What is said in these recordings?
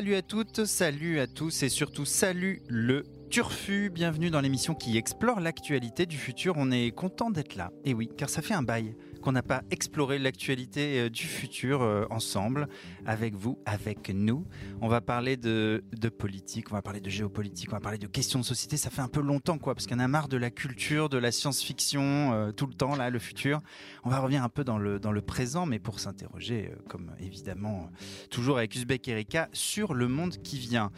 Salut à toutes, salut à tous et surtout salut le Turfu. Bienvenue dans l'émission qui explore l'actualité du futur. On est content d'être là. Et oui, car ça fait un bail qu'on n'a pas exploré l'actualité euh, du futur euh, ensemble, avec vous, avec nous. On va parler de, politique, on va parler de géopolitique, on va parler de questions de société. Ça fait un peu longtemps, quoi, parce qu'on a marre de la culture, de la science-fiction, euh, tout le temps, là, le futur. On va revenir un peu dans le, dans le présent, mais pour s'interroger, comme évidemment, toujours avec Uzbek Erika, sur le monde qui vient.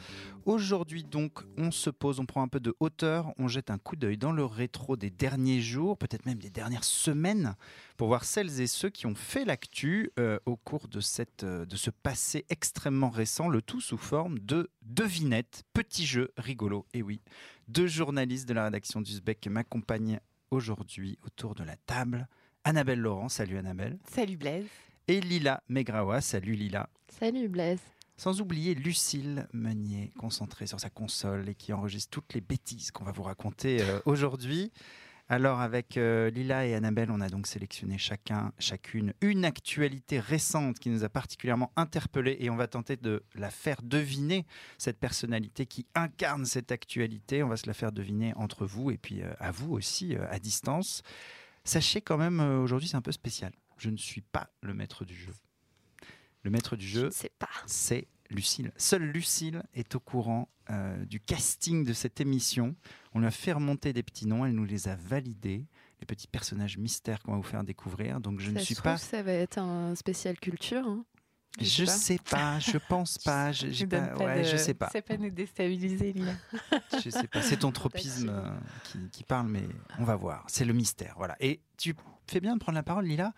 Aujourd'hui donc, on se pose, on prend un peu de hauteur, on jette un coup d'œil dans le rétro des derniers jours, peut-être même des dernières semaines, pour voir celles et ceux qui ont fait l'actu euh, au cours de, cette, euh, de ce passé extrêmement récent, le tout sous forme de devinettes, petits jeux rigolos. Et oui, deux journalistes de la rédaction d'Uzbek m'accompagnent aujourd'hui autour de la table. Annabelle Laurent, salut Annabelle. Salut Blaise. Et Lila Megrawa, salut Lila. Salut Blaise. Sans oublier Lucille Meunier, concentrée sur sa console et qui enregistre toutes les bêtises qu'on va vous raconter euh, aujourd'hui. Alors avec euh, Lila et Annabelle, on a donc sélectionné chacun, chacune une actualité récente qui nous a particulièrement interpellés et on va tenter de la faire deviner, cette personnalité qui incarne cette actualité. On va se la faire deviner entre vous et puis euh, à vous aussi à distance. Sachez quand même, aujourd'hui c'est un peu spécial. Je ne suis pas le maître du jeu. Le maître du jeu, c'est Lucille. Seule Lucille est au courant euh, du casting de cette émission. On lui a fait remonter des petits noms, elle nous les a validés, les petits personnages mystères qu'on va vous faire découvrir. Donc je ça ne suis pas. Ça va être un spécial culture. Hein je, je sais, pas. sais pas, je pense pas, je, j'ai pas, pas ouais, de... je sais pas. C'est pas nous déstabiliser, Lila. je sais pas, c'est ton tropisme euh, qui, qui, parle, mais on va voir. C'est le mystère, voilà. Et tu fais bien de prendre la parole, Lila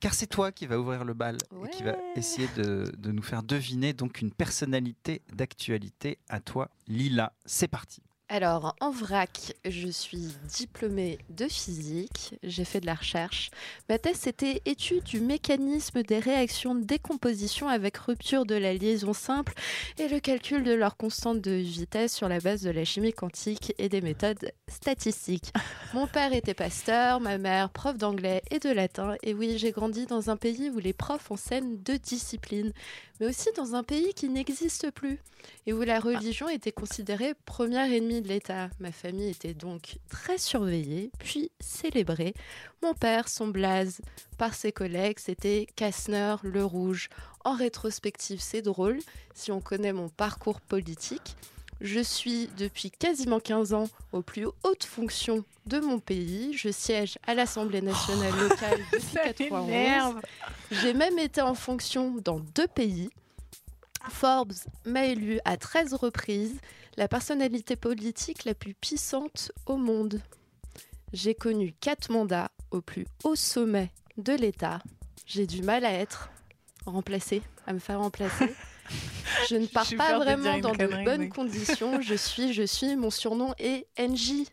car c'est toi qui va ouvrir le bal ouais. et qui va essayer de, de, nous faire deviner donc une personnalité d'actualité à toi, Lila. C'est parti. Alors, en vrac, je suis diplômée de physique, j'ai fait de la recherche. Ma thèse, c'était étude du mécanisme des réactions de décomposition avec rupture de la liaison simple et le calcul de leur constante de vitesse sur la base de la chimie quantique et des méthodes statistiques. Mon père était pasteur, ma mère prof d'anglais et de latin. Et oui, j'ai grandi dans un pays où les profs enseignent deux disciplines, mais aussi dans un pays qui n'existe plus et où la religion était considérée première ennemie de l'État. Ma famille était donc très surveillée, puis célébrée. Mon père, son blaze par ses collègues, c'était Kastner le Rouge. En rétrospective, c'est drôle si on connaît mon parcours politique. Je suis depuis quasiment 15 ans aux plus hautes fonctions de mon pays. Je siège à l'Assemblée nationale oh, locale depuis 91. J'ai même été en fonction dans deux pays. Forbes m'a élu à 13 reprises la personnalité politique la plus puissante au monde. J'ai connu quatre mandats au plus haut sommet de l'État. J'ai du mal à être remplacée, à me faire remplacer. Je ne pars pas vraiment dans de bonnes conditions. Je suis, je suis. Mon surnom est NJ.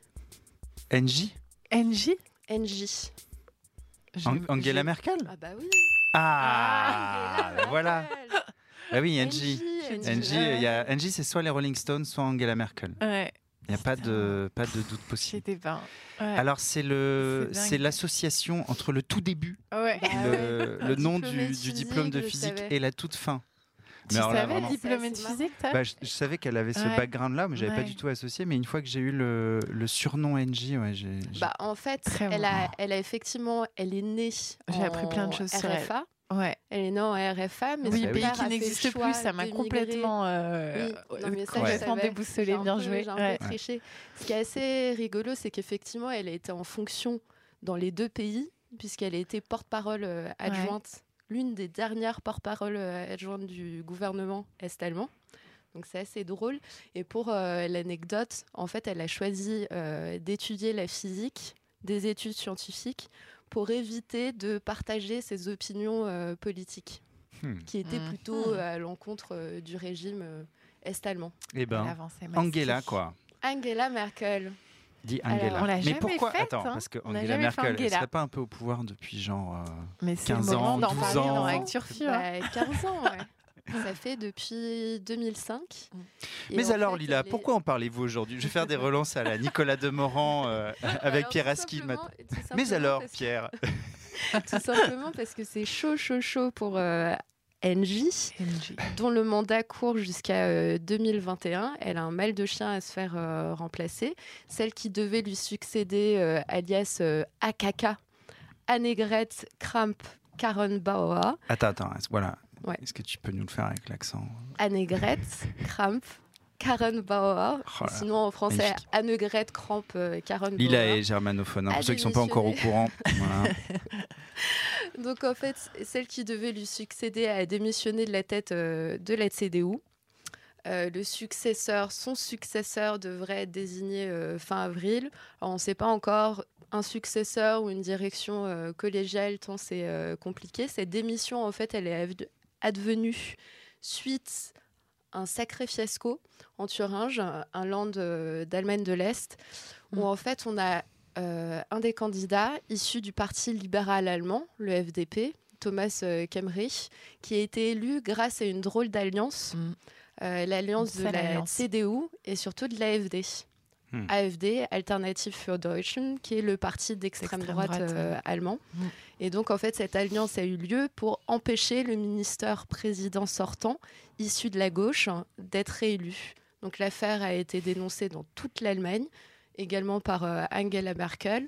NJ NJ NJ. An Angela. Merkel? Ah bah oui. Ah, ah bah voilà. Ah oui, NJ. NJ, il y a NJ, c'est soit les Rolling Stones, soit Angela Merkel. Ouais. Il n'y a pas de, pas de doute possible. Pas... Ouais. Alors, c'est le, c'est l'association entre le tout début, ouais. le, le nom du, du, diplôme de physique et la toute fin. Tu savais vraiment... diplômée de physique bah, je, je, savais qu'elle avait ce ouais. background-là, mais j'avais ouais. pas du tout associé. Mais une fois que j'ai eu le, le, surnom NJ, ouais, j'ai. Bah, en fait, elle a, elle a effectivement, elle est née. J'ai appris plein de choses RFA. sur elle. Ouais. Elle est née en RFA, mais oui, pays qui n'existe plus, ça m'a complètement, euh, oui. non, mais ça, complètement déboussolé, bien joué. J'ai un ouais. peu triché. Ce qui est assez rigolo, c'est qu'effectivement, elle a été en fonction dans les deux pays, puisqu'elle a été porte-parole euh, adjointe, ouais. L'une des dernières porte-parole euh, adjointes du gouvernement est-allemand. Donc c'est assez drôle. Et pour euh, l'anecdote, en fait, elle a choisi euh, d'étudier la physique, des études scientifiques, pour éviter de partager ses opinions euh, politiques, hmm. qui étaient mmh. plutôt à l'encontre euh, du régime euh, est-allemand. Eh ben. Angela, quoi. Angela Merkel. Dit Alors, Angela. on l'a Mais jamais pourquoi faite, Attends, hein. parce que On n'a Angela Merkel, elle serait pas un peu au pouvoir depuis genre. euh, Mais c'est le 15 moment ans, d'en 12 parler ans. dans Actu Turfu, hein. Bah, 15 ans, ouais. Ça fait depuis 2005. Mm. Et Mais alors, fait, Lila, pourquoi en parlez-vous aujourd'hui? Je vais faire des relances à la Nicolas Demorand euh, avec Alors, Pierre Aski. Mais alors, Pierre Tout simplement parce que c'est chaud, chaud, chaud pour euh, NJ, dont le mandat court jusqu'à euh, 2021. Elle a un mal de chien à se faire euh, remplacer. Celle qui devait lui succéder, euh, alias euh, AKK, Annegret Kramp Karrenbauer. Attends, attends, voilà. Ouais. Est-ce que tu peux nous le faire avec l'accent? Annegret Kramp Karrenbauer. Oh là là. Sinon, en français, magnifique. Annegret Kramp euh, Karrenbauer. Lila est germanophone, hein, pour ceux qui ne sont pas encore au courant. Voilà. Donc en fait, celle qui devait lui succéder a démissionné de la tête euh, de la CDU. Euh, le successeur, son successeur devrait être désigné fin avril. Alors, on ne sait pas encore un successeur ou une direction collégiale tant c'est compliqué. Cette démission, en fait, elle est adv- advenue suite un sacré fiasco en Thuringe, un land euh, d'Allemagne de l'Est, où Mm. en fait on a euh, un des candidats issu du parti libéral allemand, le FDP, Thomas euh, Kemmerich, qui a été élu grâce à une drôle d'alliance, Mm. euh, l'alliance de la alliance. CDU et surtout de l'AFD. Hmm. AFD, Alternative für Deutschland, qui est le parti d'extrême droite, droite, euh, ouais. allemand. Mm. Et donc, en fait, cette alliance a eu lieu pour empêcher le ministère président sortant, issu de la gauche, d'être réélu. Donc, l'affaire a été dénoncée dans toute l'Allemagne, également par euh, Angela Merkel.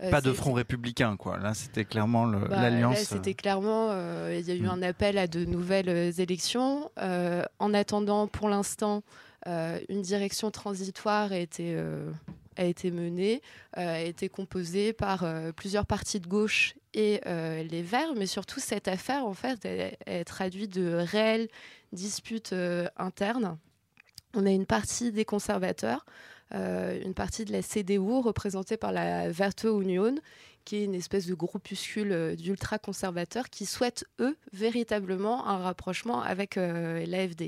Euh, Pas de front républicain, quoi. Là, c'était clairement bah, l'alliance. Là, c'était clairement, euh, il y a eu Mm. un appel à de nouvelles euh, élections. Euh, en attendant, pour l'instant, une direction transitoire a été, euh, menée, euh, a été composée par euh, plusieurs partis de gauche et euh, les Verts, mais surtout cette affaire, en fait, elle, elle traduit de réelles disputes euh, internes. On a une partie des conservateurs, euh, une partie de la CDU représentée par la Werte Union, qui est une espèce de groupuscule euh, d'ultra-conservateurs qui souhaitent, eux, véritablement un rapprochement avec euh, l'AFD.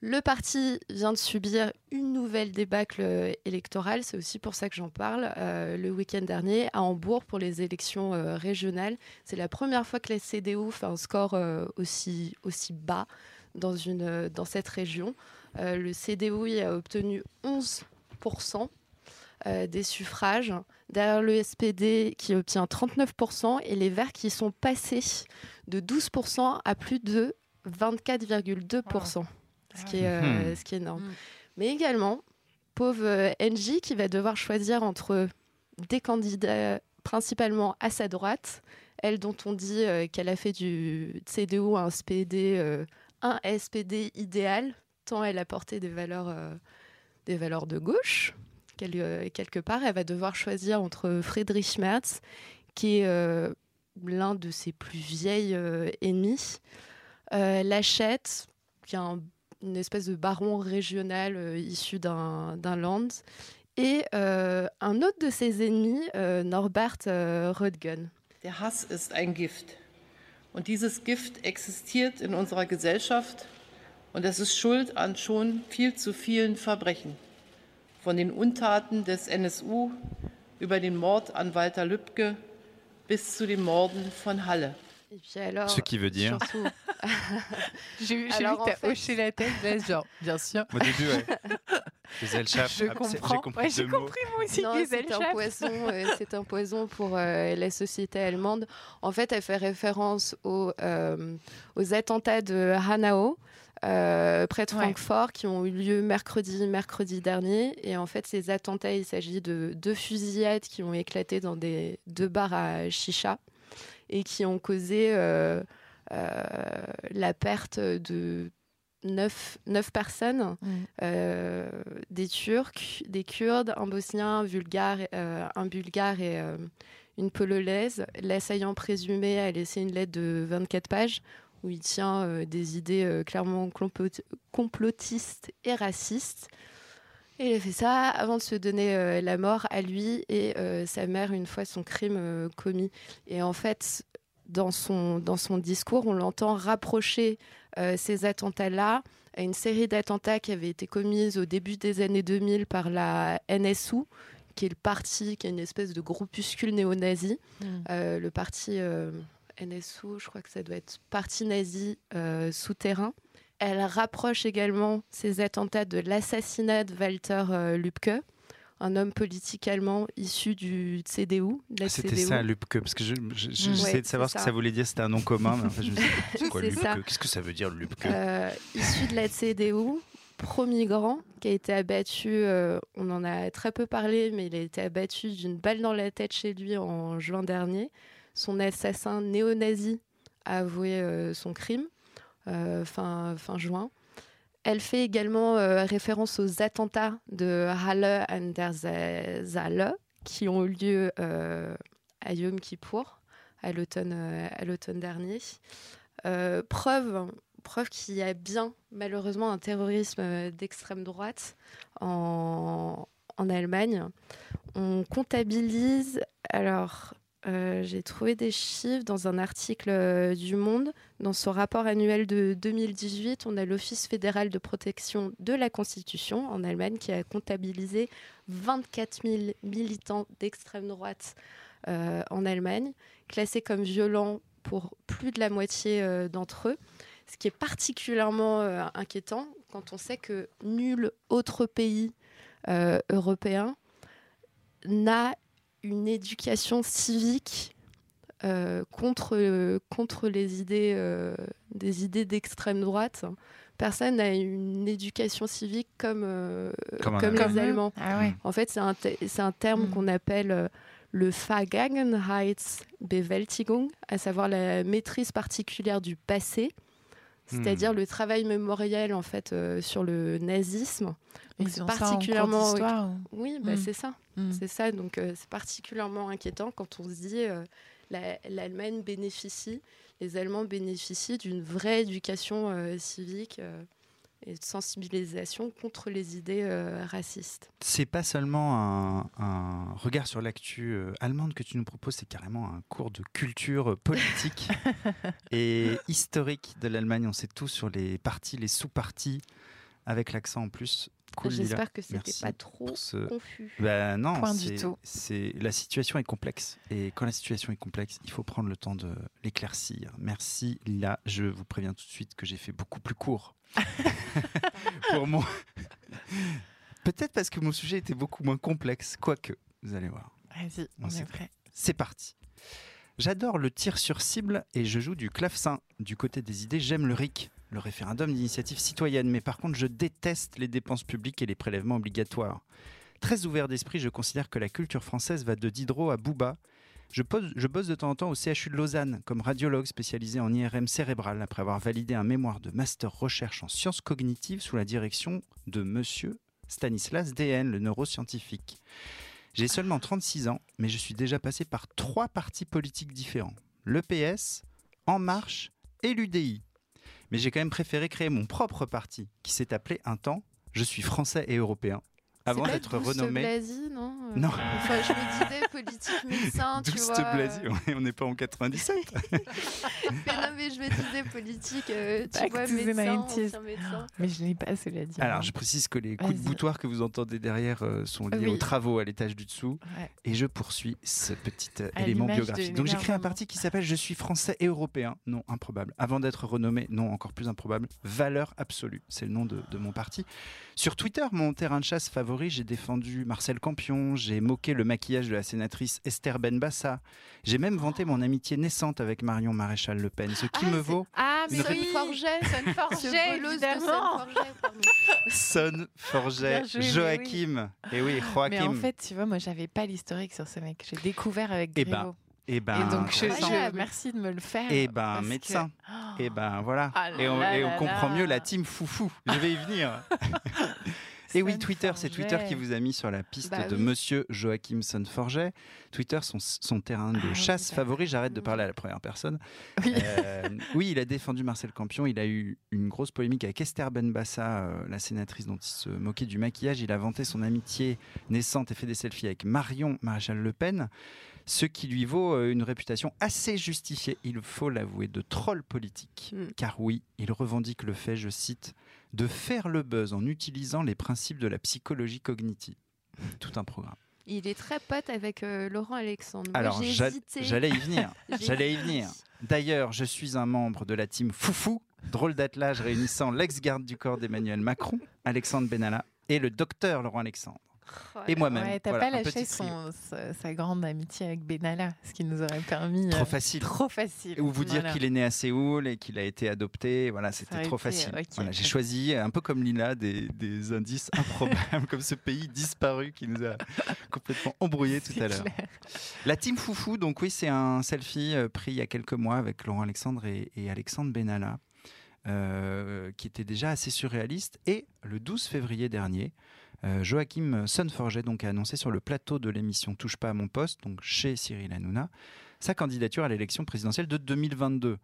Le parti vient de subir une nouvelle débâcle euh, électorale, c'est aussi pour ça que j'en parle, euh, le week-end dernier à Hambourg pour les élections euh, régionales. C'est la première fois que la CDU fait un score aussi, bas dans, cette région. Le CDU a obtenu 11% euh, des suffrages, derrière le SPD qui obtient 39% et les Verts qui sont passés de 12% à plus de 24,2%, ce, qui est, euh, Mhm. ce qui est énorme. Mhm. Mais également, pauvre euh, NJ qui va devoir choisir entre des candidats principalement à sa droite, elle dont on dit euh, qu'elle a fait du CDU un SPD, euh, un SPD idéal, tant elle a porté des valeurs, euh, des valeurs de gauche. Quel- euh, quelque part, elle va devoir choisir entre Friedrich Merz, qui est euh, l'un de ses plus vieilles euh, ennemis, euh, Lachette, qui est un- une espèce de baron régional euh, issu d'un land, et euh, un autre de ses ennemis, euh, Norbert Röttgen. Der Hass ist ein Gift. Und dieses Gift existiert in unserer Gesellschaft und es ist schuld an schon viel zu vielen Verbrechen. Von den Untaten des NSU über den Mord an Walter Lübcke bis zu den Morden von Halle. Et puis alors, Ce qui veut dire. surtout, J'ai vu que t'as fait- hoché la tête, là, genre, bien sûr. Au début, ouais. Les Je ah, comprends. J'ai compris Ouais, j'ai compris moi aussi Non, que les c'est un poison. euh, c'est un poison pour euh, la société allemande. En fait, elle fait référence aux, euh, aux attentats de Hanau. euh, près de Ouais. Francfort qui ont eu lieu mercredi mercredi dernier et en fait ces attentats il s'agit de deux fusillades qui ont éclaté dans des deux bars à chicha et qui ont causé euh, euh, la perte de neuf, neuf personnes Mm. euh, des Turcs, des Kurdes, un Bosnien, un Bulgare, un Bulgare et une Polonaise. L'assaillant présumé a laissé une lettre de 24 pages où il tient des idées clairement complot- complotistes et racistes. Et il a fait ça avant de se donner euh, la mort à lui et euh, sa mère une fois son crime euh, commis. Et en fait, dans son, dans son discours, on l'entend rapprocher ces attentats-là à une série d'attentats qui avaient été commis au début des années 2000 par la NSU, qui est le parti, qui est une espèce de groupuscule néo-nazi. Mm. le parti NSU, je crois que ça doit être parti nazi souterrain. Elle rapproche également ces attentats de l'assassinat de Walter euh, Lübcke, un homme politique allemand issu du CDU. Ah, c'était ça, Lübcke, parce que j'essayais de savoir ce que ça voulait dire, c'était un nom commun, mais en fait, je me suis c'est quoi Lübcke Qu'est-ce que ça veut dire, Lübcke euh, Issu de la CDU, pro-migrant, qui a été abattu, euh, on en a très peu parlé, mais il a été abattu d'une balle dans la tête chez lui en juin dernier. Son assassin néo-nazi a avoué son crime. Euh, fin, fin juin. Elle fait également euh, référence aux attentats de Halle an der qui ont eu lieu euh, à Yom à l'automne dernier. preuve preuve qu'il y a bien malheureusement un terrorisme d'extrême droite en, en, Allemagne. On comptabilise alors euh, j'ai trouvé des chiffres dans un article euh, du Monde. Dans son rapport annuel de 2018, on a l'Office fédéral de protection de la Constitution en Allemagne qui a comptabilisé 24 000 militants d'extrême droite euh, en Allemagne, classés comme violents pour plus de la moitié d'entre eux. Ce qui est particulièrement inquiétant quand on sait que nul autre pays européen n'a une éducation civique euh, contre, contre les idées, euh, des idées d'extrême droite. Personne n'a une éducation civique comme, euh, comme, les Allemands. Ah en fait, c'est un, un, terme mm. qu'on appelle le Vergangenheitsbewältigung, à savoir la maîtrise particulière du passé c'est-à-dire hmm. le travail mémoriel en fait euh, sur le nazisme. c'est particulièrement oui, bah, hmm. c'est ça, hmm. c'est ça. Donc euh, c'est particulièrement inquiétant quand on se dit euh, l'Allemagne bénéficie, les Allemands bénéficient d'une vraie éducation civique et de sensibilisation contre les idées euh, racistes. C'est pas seulement un, regard sur l'actu euh, allemande que tu nous proposes, c'est carrément un cours de culture politique et historique de l'Allemagne. On sait tout sur les partis, les sous-partis, avec l'accent en plus. J'espère que c'était pas trop confus. Ben non, C'est la situation est complexe et quand la situation est complexe, il faut prendre le temps de l'éclaircir. Merci là, je vous préviens tout de suite que j'ai fait beaucoup plus court pour moi. Peut-être parce que mon sujet était beaucoup moins complexe, quoique, vous allez voir. Vas-y, on, est prêt. C'est parti. J'adore le tir sur cible et je joue du clavecin. Du côté des idées, j'aime le RIC, le référendum d'initiative citoyenne, mais par contre, je déteste les dépenses publiques et les prélèvements obligatoires. Très ouvert d'esprit, je considère que la culture française va de Diderot à Bouba je, bosse de temps en temps au CHU de Lausanne comme radiologue spécialisé en IRM cérébral après avoir validé un mémoire de master recherche en sciences cognitives sous la direction de monsieur Stanislas DN, le neuroscientifique. J'ai seulement 36 ans, mais je suis déjà passé par trois partis politiques différents. L'EPS, En Marche et l'UDI. Mais j'ai quand même préféré créer mon propre parti, qui s'est appelé un temps Je suis français et européen, avant d'être renommé. Blazy, non euh, Non. Enfin, je me disais politique médecin, tu vois. Blazy, on n'est pas en 97. mais non, mais je me disais politique, euh, tu vois, médecin, médecin. Mais je n'ai pas, cela dit. Alors, je précise que les coups de boutoir que vous entendez derrière euh, sont liés aux travaux à l'étage du dessous. Et je poursuis ce petit élément biographique. Donc, j'ai créé un parti qui s'appelle Je suis français et européen. Non, improbable. Avant d'être renommé, non, encore plus improbable. Valeur absolue. C'est le nom de, de mon parti. Sur Twitter, mon terrain de chasse favori, j'ai défendu Marcel Campion, j'ai moqué le maquillage de la sénatrice Esther Benbassa, j'ai même vanté mon amitié naissante avec Marion Maréchal Le Pen, ce qui ah, me vaut. Ah, mais Sonne Forget, Sonne Forget. Sonne Forget, Joachim. Et eh oui, Joachim. Mais en fait, tu vois, moi, j'avais pas l'historique sur ce mec. J'ai découvert avec eh ben, Griveaux. Et, ben, donc, je, merci de me le faire. Et ben, médecin. Et ben, voilà. Ah et on, comprend mieux la team foufou. Je vais y venir. Et oui, Twitter, c'est Twitter qui vous a mis sur la piste bah de Monsieur Joachim Sonforget. Twitter, son, son terrain de ah chasse favori. J'arrête de parler à la première personne. Oui. Euh, oui. il a défendu Marcel Campion. Il a eu une grosse polémique avec Esther Benbassa, euh, la sénatrice dont il se moquait du maquillage. Il a vanté son amitié naissante et fait des selfies avec Marion Maréchal Le Pen. ce qui lui vaut euh, une réputation assez justifiée, il faut l'avouer, de troll politique. Mm. Car oui, il revendique le fait, je cite, de faire le buzz en utilisant les principes de la psychologie cognitive. Tout un programme. Il est très pote avec euh, Laurent Alexandre. Moi, Alors, j'allais y venir. J'allais y venir. D'ailleurs, je suis un membre de la team Foufou, drôle d'attelage réunissant l'ex-garde du corps d'Emmanuel Macron, Alexandre Benalla, et le docteur Laurent Alexandre. Oh Et moi-même. Ouais, t'as Voilà, pas lâché son, sa, grande amitié avec Benalla, ce qui nous aurait permis. Trop euh, facile. Trop facile. Ou vous dire qu'il est né à Séoul et qu'il a été adopté, voilà, c'était trop été, facile. Voilà, J'ai choisi, un peu comme Lila, des, des indices improbables, comme ce pays disparu qui nous a complètement embrouillé tout à l'heure. La team Foufou, donc oui, c'est un selfie euh, pris il y a quelques mois avec Laurent Alexandre et, et Alexandre Benalla, euh, qui était déjà assez surréaliste. Et le 12 février dernier, euh, Joachim Sonforget donc, a annoncé sur le plateau de l'émission Touche pas à mon poste, donc chez Cyril Hanouna, sa candidature à l'élection présidentielle de 2022.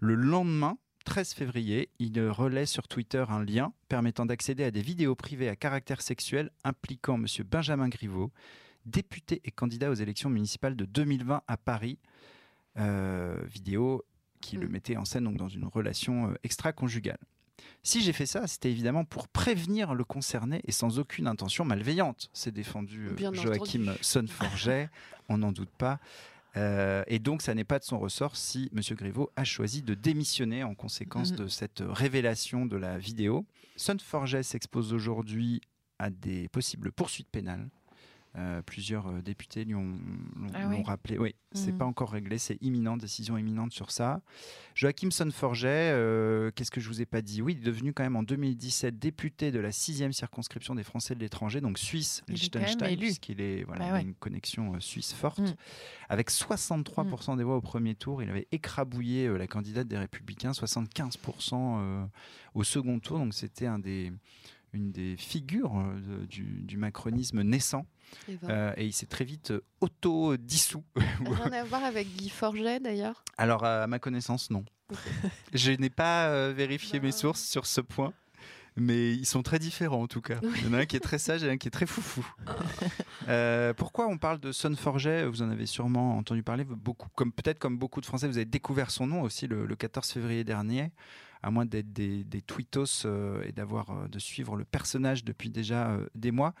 Le lendemain, 13 février, il relaie sur Twitter un lien permettant d'accéder à des vidéos privées à caractère sexuel impliquant M. Benjamin Griveaux, député et candidat aux élections municipales de 2020 à Paris. Euh, vidéo qui le Mm. mettait en scène donc, dans une relation euh, extra-conjugale. Si j'ai fait ça, c'était évidemment pour prévenir le concerné et sans aucune intention malveillante. C'est défendu euh, Joachim. Sonforget, on n'en doute pas. Euh, et donc, ça n'est pas de son ressort si M. Griveaux a choisi de démissionner en conséquence Mhm. de cette révélation de la vidéo. Sonforget s'expose aujourd'hui à des possibles poursuites pénales. Euh, plusieurs euh, députés lui ont, l'ont- Ah oui. rappelé. Oui, c'est Mhm. pas encore réglé, c'est imminent, décision imminente sur ça. Joachim Sonforget, euh, qu'est-ce que je vous ai pas dit? Oui, il est devenu quand même en 2017 député de la sixième circonscription des Français de l'étranger, donc Suisse, Liechtenstein, puisqu'il est voilà, Bah a une connexion euh, suisse forte. Mm. Avec 63% des voix au premier tour, il avait écrabouillé la candidate des Républicains, 75% euh, au second tour, donc c'était un des une des figures du macronisme naissant Et ben, Euh, et il s'est très vite euh, auto-dissous. Rien à voir avec Guy Forget d'ailleurs? Alors, à ma connaissance, non. Je n'ai pas euh, vérifié mes Bah. sources sur ce point, mais ils sont très différents en tout cas. Il y en a un qui est très sage et un qui est très foufou. Euh, pourquoi on parle de Son Forget? Vous en avez sûrement entendu parler beaucoup, comme peut-être comme beaucoup de Français, vous avez découvert son nom aussi le, le 14 février dernier, à moins d'être des, des tweetos euh, et d'avoir euh, de suivre le personnage depuis déjà des mois.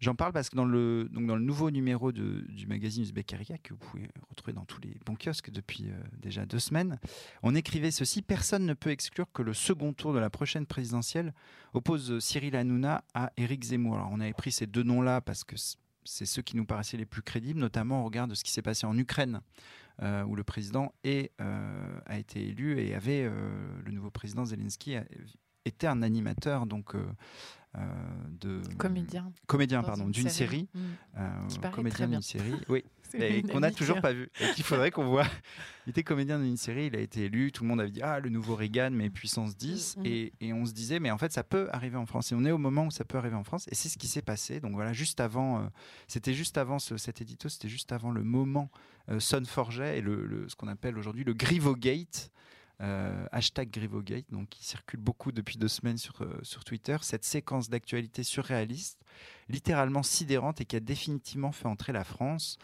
J'en parle parce que dans le, donc dans le nouveau numéro de- du magazine Uzbekaria, que vous pouvez retrouver dans tous les bons kiosques depuis euh, déjà deux semaines, on écrivait ceci Personne ne peut exclure que le second tour de la prochaine présidentielle oppose Cyril Hanouna à Éric Zemmour. Alors, on avait pris ces deux noms-là parce que c'est ceux qui nous paraissaient les plus crédibles, notamment au regard de ce qui s'est passé en Ukraine, euh, où le président euh, a été élu et avait le nouveau président Zelensky était un animateur donc de Comédien. comédien pardon une d'une série, Mm. euh, comédien d'une série oui et qu'on n'a toujours pas vu. Et qu'il faudrait qu'on voit. Il était comédien d'une série, il a été élu, tout le monde avait dit ah le nouveau Reagan mais puissance 10 Mm, mm. et, et on se disait mais en fait ça peut arriver en France. Et on est au moment où ça peut arriver en France. Et c'est ce qui s'est passé. Donc voilà juste avant euh, c'était juste avant ce- cet édito c'était juste avant le moment euh, Son Forget et le, le- ce qu'on appelle aujourd'hui le Grivogate. euh, hashtag Grivogate, donc qui circule beaucoup depuis deux semaines sur, euh, sur Twitter, cette séquence d'actualité surréaliste, littéralement sidérante et qui a définitivement fait entrer la France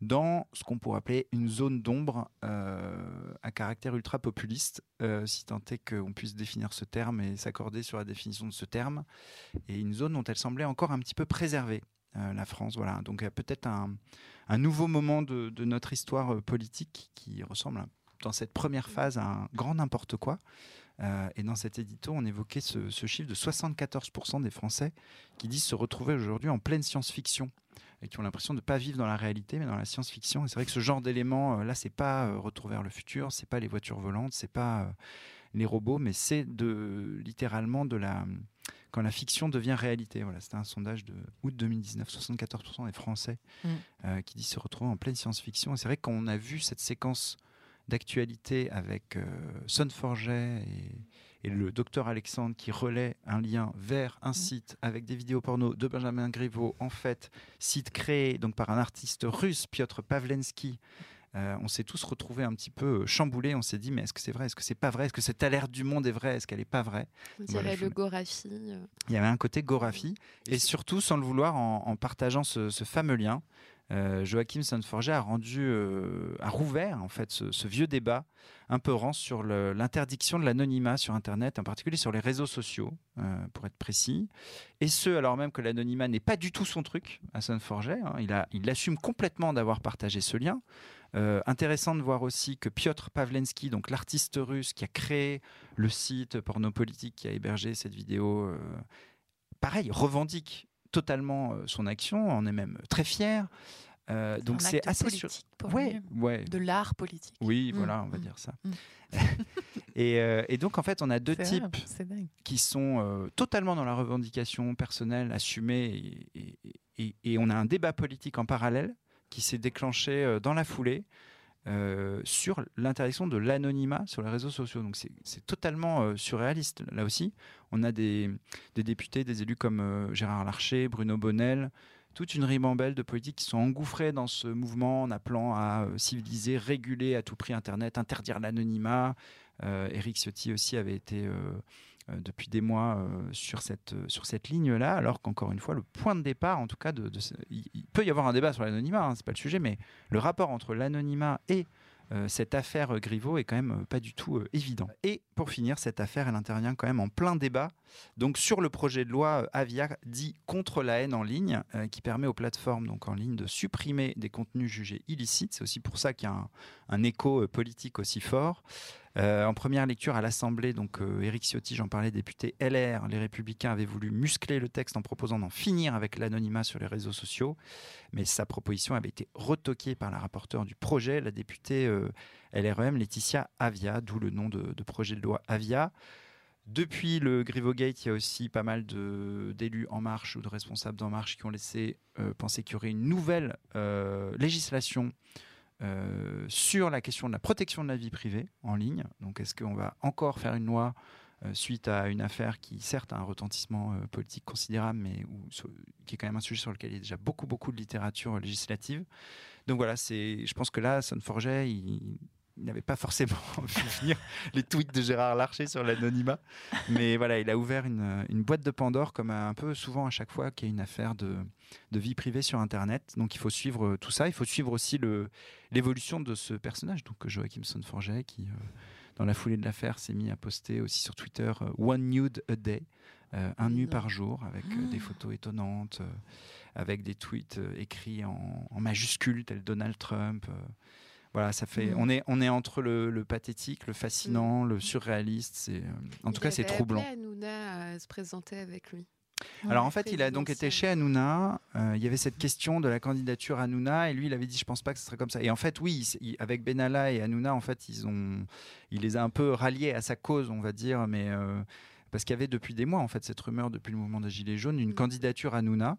dans ce qu'on pourrait appeler une zone d'ombre euh, à caractère ultra populiste, euh, si tant est qu'on puisse définir ce terme et s'accorder sur la définition de ce terme, et une zone dont elle semblait encore un petit peu préservée, euh, la France. Voilà, donc peut-être un, nouveau moment de, notre histoire euh, politique qui ressemble un- dans cette première phase un grand n'importe quoi. Euh, et dans cet édito, on évoquait ce, ce chiffre de 74% des Français qui disent se retrouver aujourd'hui en pleine science-fiction et qui ont l'impression de ne pas vivre dans la réalité, mais dans la science-fiction. Et c'est vrai que ce genre d'éléments, euh, là, c'est pas euh, Retour vers le futur, c'est pas les voitures volantes, c'est pas euh, les robots, mais c'est de littéralement de la quand la fiction devient réalité. Voilà, c'était un sondage de août 2019, 74% des Français Mm. euh, qui disent se retrouver en pleine science-fiction. Et c'est vrai qu'on a vu cette séquence d'actualité avec euh, Son Forget et, et le docteur Alexandre qui relaie un lien vers un site avec des vidéos porno de Benjamin Griveaux, en fait, site créé donc par un artiste russe, Piotr Pavlensky. Euh, on s'est tous retrouvés un petit peu euh, chamboulés. On s'est dit, mais est-ce que c'est vrai? Est-ce que c'est pas vrai? Est-ce que cette alerte du monde est vraie? Est-ce qu'elle est pas vraie? On Voilà, dirait je- le Gorafi. il y avait un côté Gorafi, et surtout, sans le vouloir, en, en partageant ce, ce fameux lien, euh, Joachim Sonforger a rendu, euh, a rouvert en fait ce, vieux débat un peu rance sur l'interdiction de l'anonymat sur Internet, en particulier sur les réseaux sociaux, euh, pour être précis. Et ce, alors même que l'anonymat n'est pas du tout son truc à Sonforger. hein. il, assume complètement d'avoir partagé ce lien. Intéressant de voir aussi que Piotr Pavlensky, donc l'artiste russe qui a créé le site Pornopolitique qui a hébergé cette vidéo, pareil, revendique totalement euh, son action, en est même très fier. Euh, donc c'est assez politique pour Ouais, ouais. de l'art politique. Oui, Mm, voilà, on va mm, dire ça. mm. et, euh, et donc en fait, on a deux vrai, types qui sont euh, totalement dans la revendication personnelle, assumée, et, et- et- et on a un débat politique en parallèle qui s'est déclenché dans la foulée euh, sur l'interdiction de l'anonymat sur les réseaux sociaux. Donc c'est- totalement euh, surréaliste là aussi. On a des, députés, des élus comme euh, Gérard Larcher, Bruno Bonnel, toute une ribambelle de politiques qui sont engouffrés dans ce mouvement en appelant à civiliser, réguler à tout prix Internet, interdire l'anonymat. Éric Ciotti aussi avait été depuis des mois euh, sur cette, euh, cette ligne-là, alors qu'encore une fois, le point de départ, en tout cas, il, peut y avoir un débat sur l'anonymat, hein, c'est pas le sujet, mais le rapport entre l'anonymat et euh, cette affaire euh, Griveaux est quand même euh, pas du tout euh, évident. Et pour finir, cette affaire, elle intervient quand même en plein débat, donc sur le projet de loi euh, Avia dit contre la haine en ligne, euh, qui permet aux plateformes donc en ligne de supprimer des contenus jugés illicites. C'est aussi pour ça qu'il y a un, écho euh, politique aussi fort. Euh, en première lecture à l'Assemblée, donc euh, Éric Ciotti, j'en parlais, député LR, les Républicains avaient voulu muscler le texte en proposant d'en finir avec l'anonymat sur les réseaux sociaux, mais sa proposition avait été retoquée par la rapporteure du projet, la députée euh, LREM Laetitia Avia, d'où le nom de, projet de loi Avia. Depuis le Grivogate, il y a aussi pas mal d'élus En Marche ou de responsables d'En Marche qui ont laissé euh, penser qu'il y aurait une nouvelle législation euh, sur la question de la protection de la vie privée en ligne. Donc, est-ce qu'on va encore faire une loi euh, suite à une affaire qui, certes, a un retentissement euh, politique considérable, mais qui est quand même un sujet sur lequel il y a déjà beaucoup, beaucoup de littérature législative? Donc voilà, je pense que là, Sonforget, il, il n'avait pas forcément vu venir les tweets de Gérard Larcher sur l'anonymat, mais voilà, il a ouvert une, une boîte de Pandore, comme un peu souvent à chaque fois qu'il y a une affaire de, de vie privée sur Internet. Donc il faut suivre euh, tout ça. Il faut suivre aussi l'évolution de ce personnage, donc Joachim Sonforget, qui, euh, dans la foulée de l'affaire, s'est mis à poster aussi sur Twitter euh, One nude a day, euh, un nu par jour, avec euh, des photos étonnantes, euh, avec des tweets euh, écrits en, en majuscules, tel Donald Trump. Voilà, ça fait. Mm. On est on est entre le, le pathétique, le fascinant, le surréaliste. C'est euh, en tout cas c'est troublant. Hanouna à se présenter avec lui. Alors en fait, il a donc été chez Hanouna. euh, il y avait cette question de la candidature Hanouna et lui, il avait dit, je pense pas que ce serait comme ça. Et en fait, oui, il- il- avec Benalla et Hanouna, en fait, ils ont, il les a un peu ralliés à sa cause, on va dire, mais euh, parce qu'il y avait depuis des mois, en fait, cette rumeur depuis le mouvement des Gilets jaunes, une Mm. candidature Hanouna.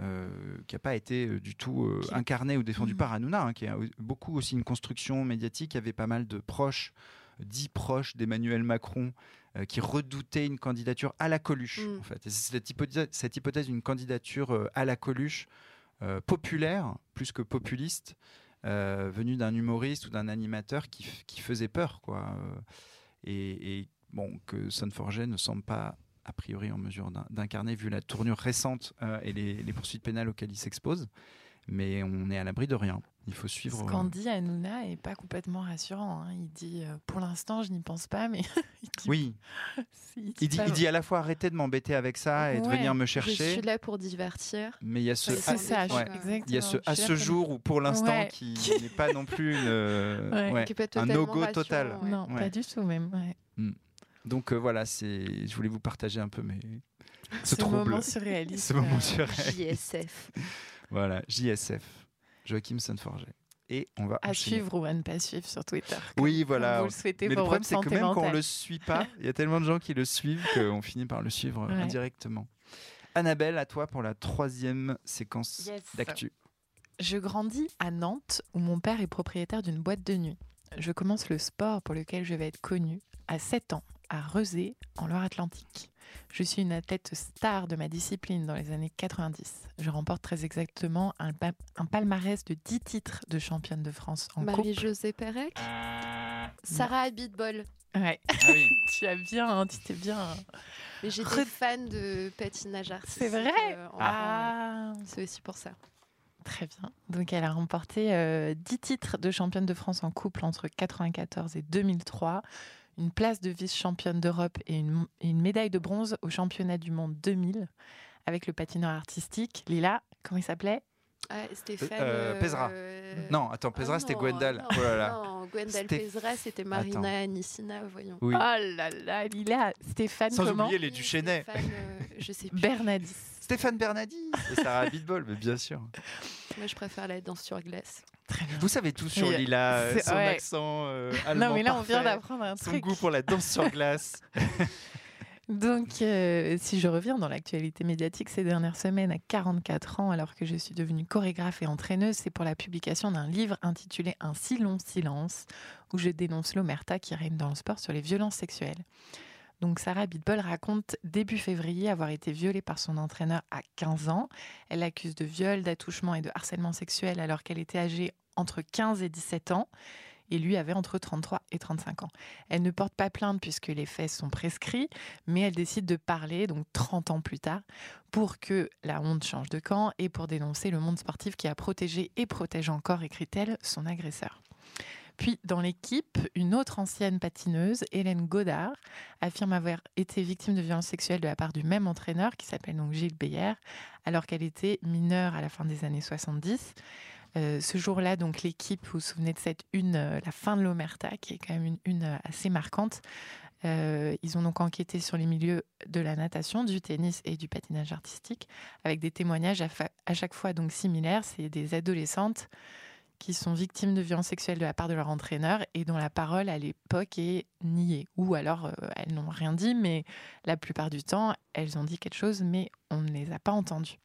Euh, qui n'a pas été euh, du tout euh, incarnée ou défendue Mhm. par Hanouna, hein, qui a beaucoup aussi une construction médiatique. Il y avait pas mal de proches, dits proches d'Emmanuel Macron, euh, qui redoutaient une candidature à la Coluche. Mm. En fait. C'est cette hypothèse, cette hypothèse d'une candidature euh, à la Coluche, euh, populaire plus que populiste, venue d'un humoriste ou d'un animateur qui, faisait peur. Quoi. Et, et bon, que Sonforget ne semble pas a priori en mesure d'in- d'incarner vu la tournure récente euh, et les, les poursuites pénales auxquelles il s'expose. Mais on est à l'abri de rien. Il faut suivre. Ce euh, qu'en dit Hanouna est pas complètement rassurant. hein. Il dit, euh, pour l'instant, je n'y pense pas, mais il dit, Oui, il dit, il dit à la fois arrêtez de m'embêter avec ça et de venir me Je chercher. suis là pour divertir. Mais il y a ce, C'est ça, je- ouais. exactement. il y a ce Je à ce jour où pour l'instant Ouais. qui n'est pas non plus une, euh, un no-go total. Non, pas du tout même. ouais. Donc euh, voilà, c'est je voulais vous partager un peu mes ce, Ce trouble, moment surréaliste. ce moment euh, surréaliste. JSF. Voilà, JSF, Joachim Sonforget. Et on va À enchaîner. suivre ou à ne pas suivre sur Twitter. Oui, voilà. Vous le souhaitez Mais le problème, c'est que même quand on mentale. le suit pas, il y a tellement de gens qui le suivent qu'on finit par le suivre euh, Ouais. indirectement. Annabelle, à toi pour la troisième séquence Yes. d'actu. Je grandis à Nantes où mon père est propriétaire d'une boîte de nuit. Je commence le sport pour lequel je vais être connue à 7 ans à Rezé en Loire-Atlantique. Je suis une athlète star de ma discipline dans les années 90. Je remporte très exactement un, pa- un palmarès de 10 titres de championne de France en. Marie-Josée Pérec. Sarah Abitbol. Ouais, Ah oui. tu as bien, hein, tu t'es bien. Mais j'étais Re- fan de patinage artistique. C'est vrai euh. Ah, C'est aussi pour ça. Très bien. Donc, elle a remporté euh, 10 titres de championne de France en couple entre 94 et 2003, une place de vice-championne d'Europe et une, et une médaille de bronze au championnat du monde 2000 avec le patineur artistique. Lila, comment il s'appelait? Ah, Stéphane. Euh, Pézra. euh, Non, attends, Pézra, ah c'était Gwendal. Non, Oh là là. non, Gwendal Stéph- Pézra, c'était Marina Anissina, voyons. Oui. Oh là là, Lila Stéphane, Sans comment? oublier les Duchesnay. Stéphane, euh, je sais plus. Bernadis. Stéphane Bernadi et Sarah Bitbol, mais bien sûr. Moi, je préfère la danse sur glace. Vous savez tout sur Lila, euh, son ouais. accent euh, allemand Non, mais là, on vient d'apprendre un son truc. goût pour la danse sur glace. Donc, euh, si je reviens dans l'actualité médiatique ces dernières semaines, à 44 ans, alors que je suis devenue chorégraphe et entraîneuse, c'est pour la publication d'un livre intitulé Un si long silence, où je dénonce l'omerta qui règne dans le sport sur les violences sexuelles. Donc, Sarah Bitbol raconte début février avoir été violée par son entraîneur à 15 ans. Elle l'accuse de viol, d'attouchement et de harcèlement sexuel alors qu'elle était âgée entre 15 et 17 ans et lui avait entre 33 et 35 ans. Elle ne porte pas plainte puisque les faits sont prescrits, mais elle décide de parler, donc 30 ans plus tard, pour que la honte change de camp et pour dénoncer le monde sportif qui a protégé et protège encore, écrit-elle, son agresseur. Puis, dans l'équipe, une autre ancienne patineuse, Hélène Godard, affirme avoir été victime de violences sexuelles de la part du même entraîneur, qui s'appelle donc Gilles Beyer, alors qu'elle était mineure à la fin des années 70. Euh, ce jour-là, donc l'équipe, vous vous souvenez de cette une, euh, la fin de l'Omerta, qui est quand même une une euh, assez marquante. Ils ont donc enquêté sur les milieux de la natation, du tennis et du patinage artistique, avec des témoignages à, à chaque fois donc similaires. C'est des adolescentes qui sont victimes de violences sexuelles de la part de leur entraîneur et dont la parole à l'époque est niée. Ou alors euh, elles n'ont rien dit, mais la plupart du temps, elles ont dit quelque chose, mais on ne les a pas entendues.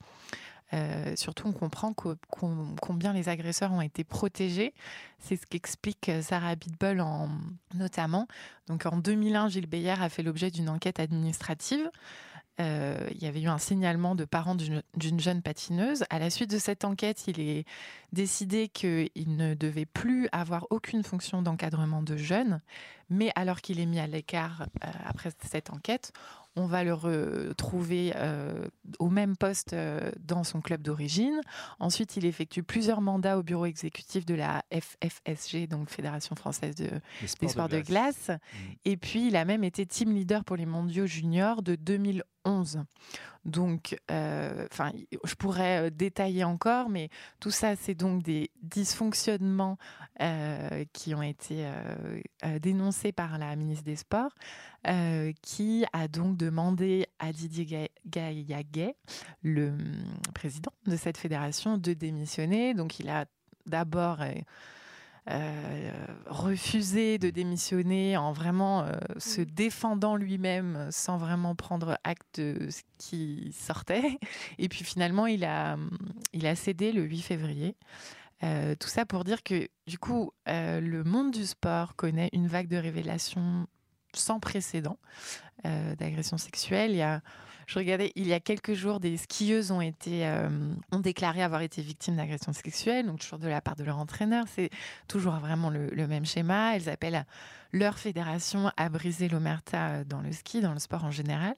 Euh, surtout, on comprend combien les agresseurs ont été protégés. C'est ce qu'explique euh, Sarah Bitbol en, notamment. Donc, en 2001, Gilles Beyer a fait l'objet d'une enquête administrative. Euh, il y avait eu un signalement de parents d'une jeune patineuse. À la suite de cette enquête, il est décidé qu'il ne devait plus avoir aucune fonction d'encadrement de jeunes. Mais alors qu'il est mis à l'écart euh, après cette enquête, on va le retrouver euh, au même poste euh, dans son club d'origine. Ensuite, il effectue plusieurs mandats au bureau exécutif de la FFSG, donc Fédération française de, des sports de glace. Et puis, il a même été team leader pour les mondiaux juniors de 2011. Donc, euh, je pourrais détailler encore, mais tout ça, c'est donc des dysfonctionnements euh, qui ont été euh, dénoncés par la ministre des Sports, qui a donc demandé à Didier Ga- Gaillaguet, le hum, président de cette fédération, de démissionner. Donc, il a d'abord euh, euh, refusé de démissionner en vraiment euh, se défendant lui-même sans vraiment prendre acte de ce qui sortait. Et puis finalement, il a, il a cédé le 8 février. Euh, tout ça pour dire que du coup, le monde du sport connaît une vague de révélations sans précédent euh, d'agressions sexuelles. Il y a, je regardais, il y a quelques jours, des skieuses ont été euh, ont déclaré avoir été victimes d'agressions sexuelles, donc toujours de la part de leur entraîneur. C'est toujours vraiment le, même schéma. Elles appellent leur fédération à briser l'omerta dans le ski, dans le sport en général.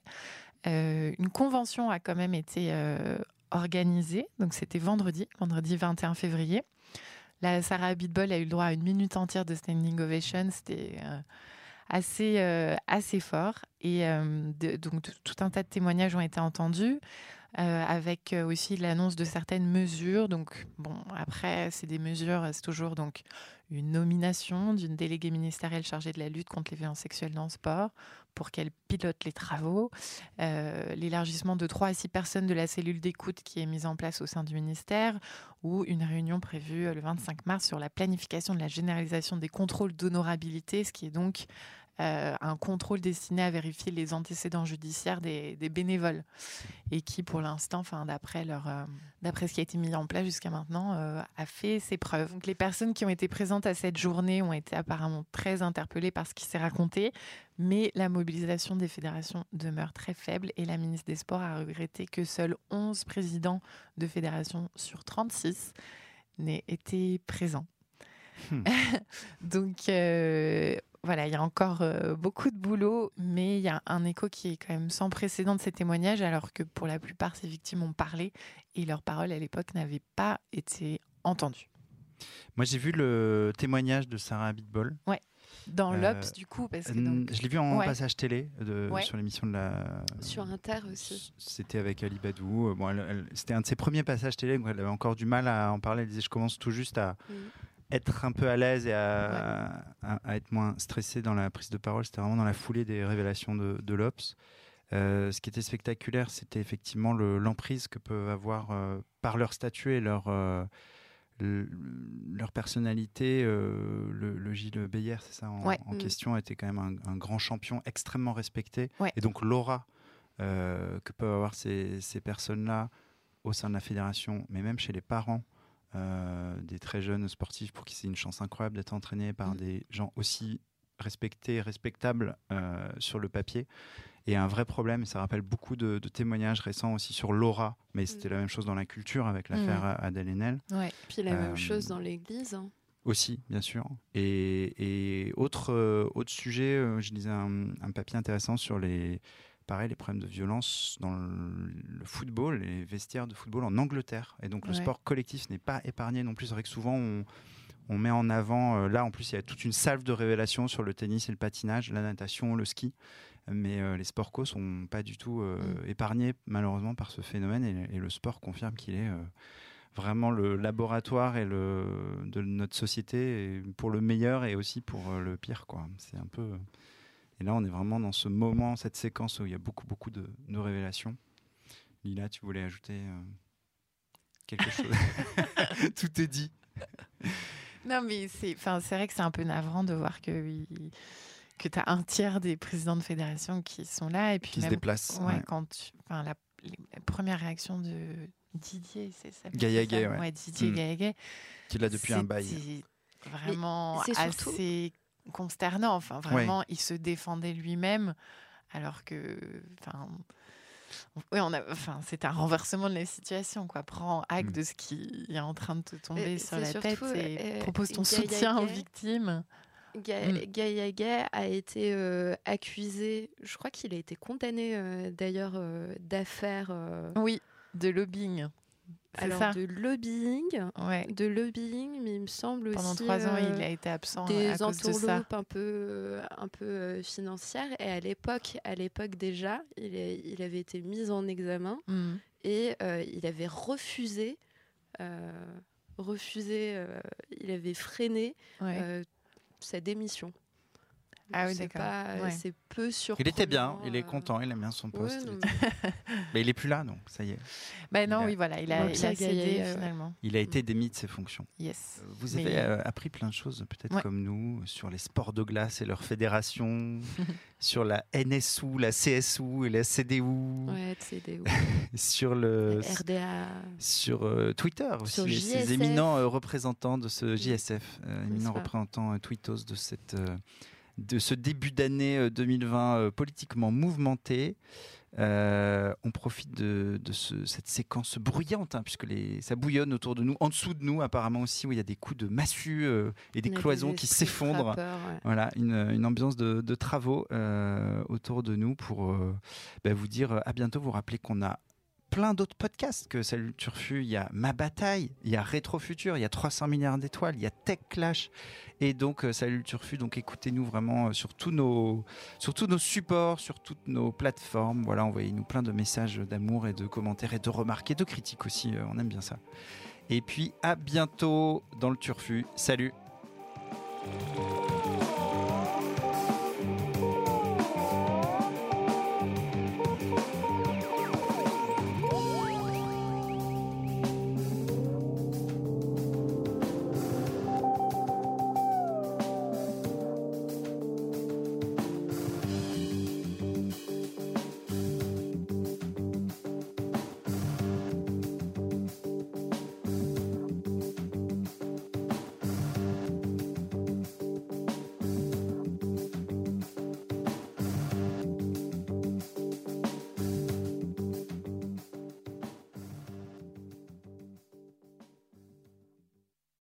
Euh, une convention a quand même été euh, organisée, donc c'était vendredi, vendredi 21 février. La Sarah Bitbol a eu le droit à une minute entière de standing ovation. C'était euh, assez, euh, assez fort. Et euh, donc, tout un tas de témoignages ont été entendus, euh, avec aussi l'annonce de certaines mesures. Donc, bon, après, c'est des mesures, c'est toujours donc une nomination d'une déléguée ministérielle chargée de la lutte contre les violences sexuelles dans le sport pour qu'elle pilote les travaux, l'élargissement de 3 à 6 personnes de la cellule d'écoute qui est mise en place au sein du ministère, ou une réunion prévue le 25 mars sur la planification de la généralisation des contrôles d'honorabilité, ce qui est donc euh, un contrôle destiné à vérifier les antécédents judiciaires des, des bénévoles et qui, pour l'instant, enfin, d'après leur, euh, d'après ce qui a été mis en place jusqu'à maintenant, euh, a fait ses preuves. Donc, les personnes qui ont été présentes à cette journée ont été apparemment très interpellées par ce qui s'est raconté, mais la mobilisation des fédérations demeure très faible et la ministre des Sports a regretté que seuls 11 présidents de fédérations sur 36 n'aient été présents. Hmm. Donc, voilà, il y a encore euh, beaucoup de boulot, mais il y a un écho qui est quand même sans précédent de ces témoignages, alors que pour la plupart, ces victimes ont parlé et leurs paroles à l'époque n'avaient pas été entendues. Moi, j'ai vu le témoignage de Sarah Abitbol. Ouais. Dans Euh, l'Obs, du coup, parce que donc, Je l'ai vu en Ouais. passage télé de, Ouais. sur l'émission de la. Sur Inter aussi. C'était avec Ali Badou. Euh, Bon, C'était un de ses premiers passages télé. où Elle avait encore du mal à en parler. Elle disait Je commence tout juste à Mhm. Être un peu à l'aise et à, à- à être moins stressé dans la prise de parole. C'était vraiment dans la foulée des révélations de, de l'Obs. Euh, ce qui était spectaculaire, c'était effectivement le- l'emprise que peuvent avoir euh, par leur statut et leur, euh, le- leur personnalité. le, le Gilles Beyer, c'est ça, en, Ouais. en Mm. question, était quand même un, un grand champion extrêmement respecté. Ouais. Et donc l'aura que peuvent avoir ces, ces personnes-là au sein de la fédération, mais même chez les parents euh, des très jeunes sportifs, pour qui c'est une chance incroyable d'être entraînés par Mm. des gens aussi respectés, respectables euh, sur le papier. Et un vrai problème, ça rappelle beaucoup de, de témoignages récents aussi sur l'aura, mais c'était la même chose dans la culture avec l'affaire Mm. Adèle Haenel. ouais. Puis la Euh, même chose dans l'église. hein. Aussi, bien sûr. Et, et autre, euh, autre sujet, euh, je lisais un, un papier intéressant sur les, pareil, les problèmes de violence dans le, football, les vestiaires de football en Angleterre. Et donc le sport collectif n'est pas épargné non plus. C'est vrai que souvent on, on met en avant, euh, là en plus il y a toute une salve de révélations sur le tennis et le patinage, la natation, le ski. Mais euh, les sports co sont pas du tout euh, Mm. épargnés malheureusement par ce phénomène et, et le sport confirme qu'il est euh, vraiment le laboratoire et le, de notre société pour le meilleur et aussi pour le pire. quoi. C'est un peu. Et là, on est vraiment dans ce moment, cette séquence où il y a beaucoup, beaucoup de, de révélations. Lila, tu voulais ajouter euh, quelque chose? Tout est dit. Non, mais c'est, enfin, c'est vrai que c'est un peu navrant de voir que, que tu as un tiers des présidents de fédération qui sont là. Et puis Qui se même, déplace. ouais, ouais. quand tu- enfin, la, la première réaction de Didier, c'est ça Gaillaguet, ça ouais. Didier Mm. Gaillaguet. Qui est là depuis un bail. Vraiment c'est surtout- assez consternant. Enfin, vraiment, il se défendait lui-même, alors que, enfin, oui, on a, enfin, c'est un renversement de la situation, quoi. Prends acte Mm. de ce qui est en train de te tomber sur la surtout, tête et euh, propose ton Gaïa soutien aux Gay. victimes. Ga- Mm. Gaillaguet a été euh, accusé, je crois qu'il a été condamné euh, d'ailleurs euh, d'affaires euh, Oui, de lobbying. Alors ça. de lobbying, Ouais. de lobbying, mais il me semble Pendant aussi trois ans, euh, il a été absent des à cause de ça. un peu, euh, un peu euh, financières. Et à l'époque, à l'époque déjà, il, il avait été mis en examen Mm. et euh, il avait refusé, euh, refusé, euh, il avait freiné Ouais. sa démission. Ah oui, C'est Ouais. Peu surprenant. Il était bien, il est euh, content, il aime bien son ouais, poste. mais il est plus là, donc ça y est. Ben non, a- oui, voilà, il a, il a cédé ouais. finalement. Il a été démis de ses fonctions. Yes. Euh, Vous Mais- avez euh, appris plein de choses, peut-être Ouais. comme nous, sur les sports de glace et leur fédération, sur la NSU, la CSU et la CDU, Ouais, CDU. sur le RDA. sur euh, Twitter aussi, Sur les- ces éminents euh, représentants de ce JSF, euh, éminents représentants euh, tweetos de cette euh, de ce début d'année euh, 2020 euh, politiquement mouvementé. Euh, on profite de, de ce- cette séquence bruyante, hein, puisque les, ça bouillonne autour de nous, en dessous de nous apparemment aussi, où il y a des coups de massue euh, et des cloisons qui s'effondrent. ouais. Voilà, une, une ambiance de, de travaux euh, autour de nous pour euh, bah, vous dire euh, à bientôt. Vous rappeler qu'on a plein d'autres podcasts que Salut Turfu. Il y a Ma Bataille, il y a Rétro Futur, il y a 300 milliards d'étoiles, il y a Tech Clash. Et donc, euh, Salut Turfu, donc écoutez-nous vraiment euh, sur tous, nos, sur tous nos supports, sur toutes nos plateformes. Voilà, envoyez-nous plein de messages d'amour et de commentaires et de remarques et de critiques aussi. euh, on aime bien ça. Et puis, à bientôt dans le Turfu. Salut!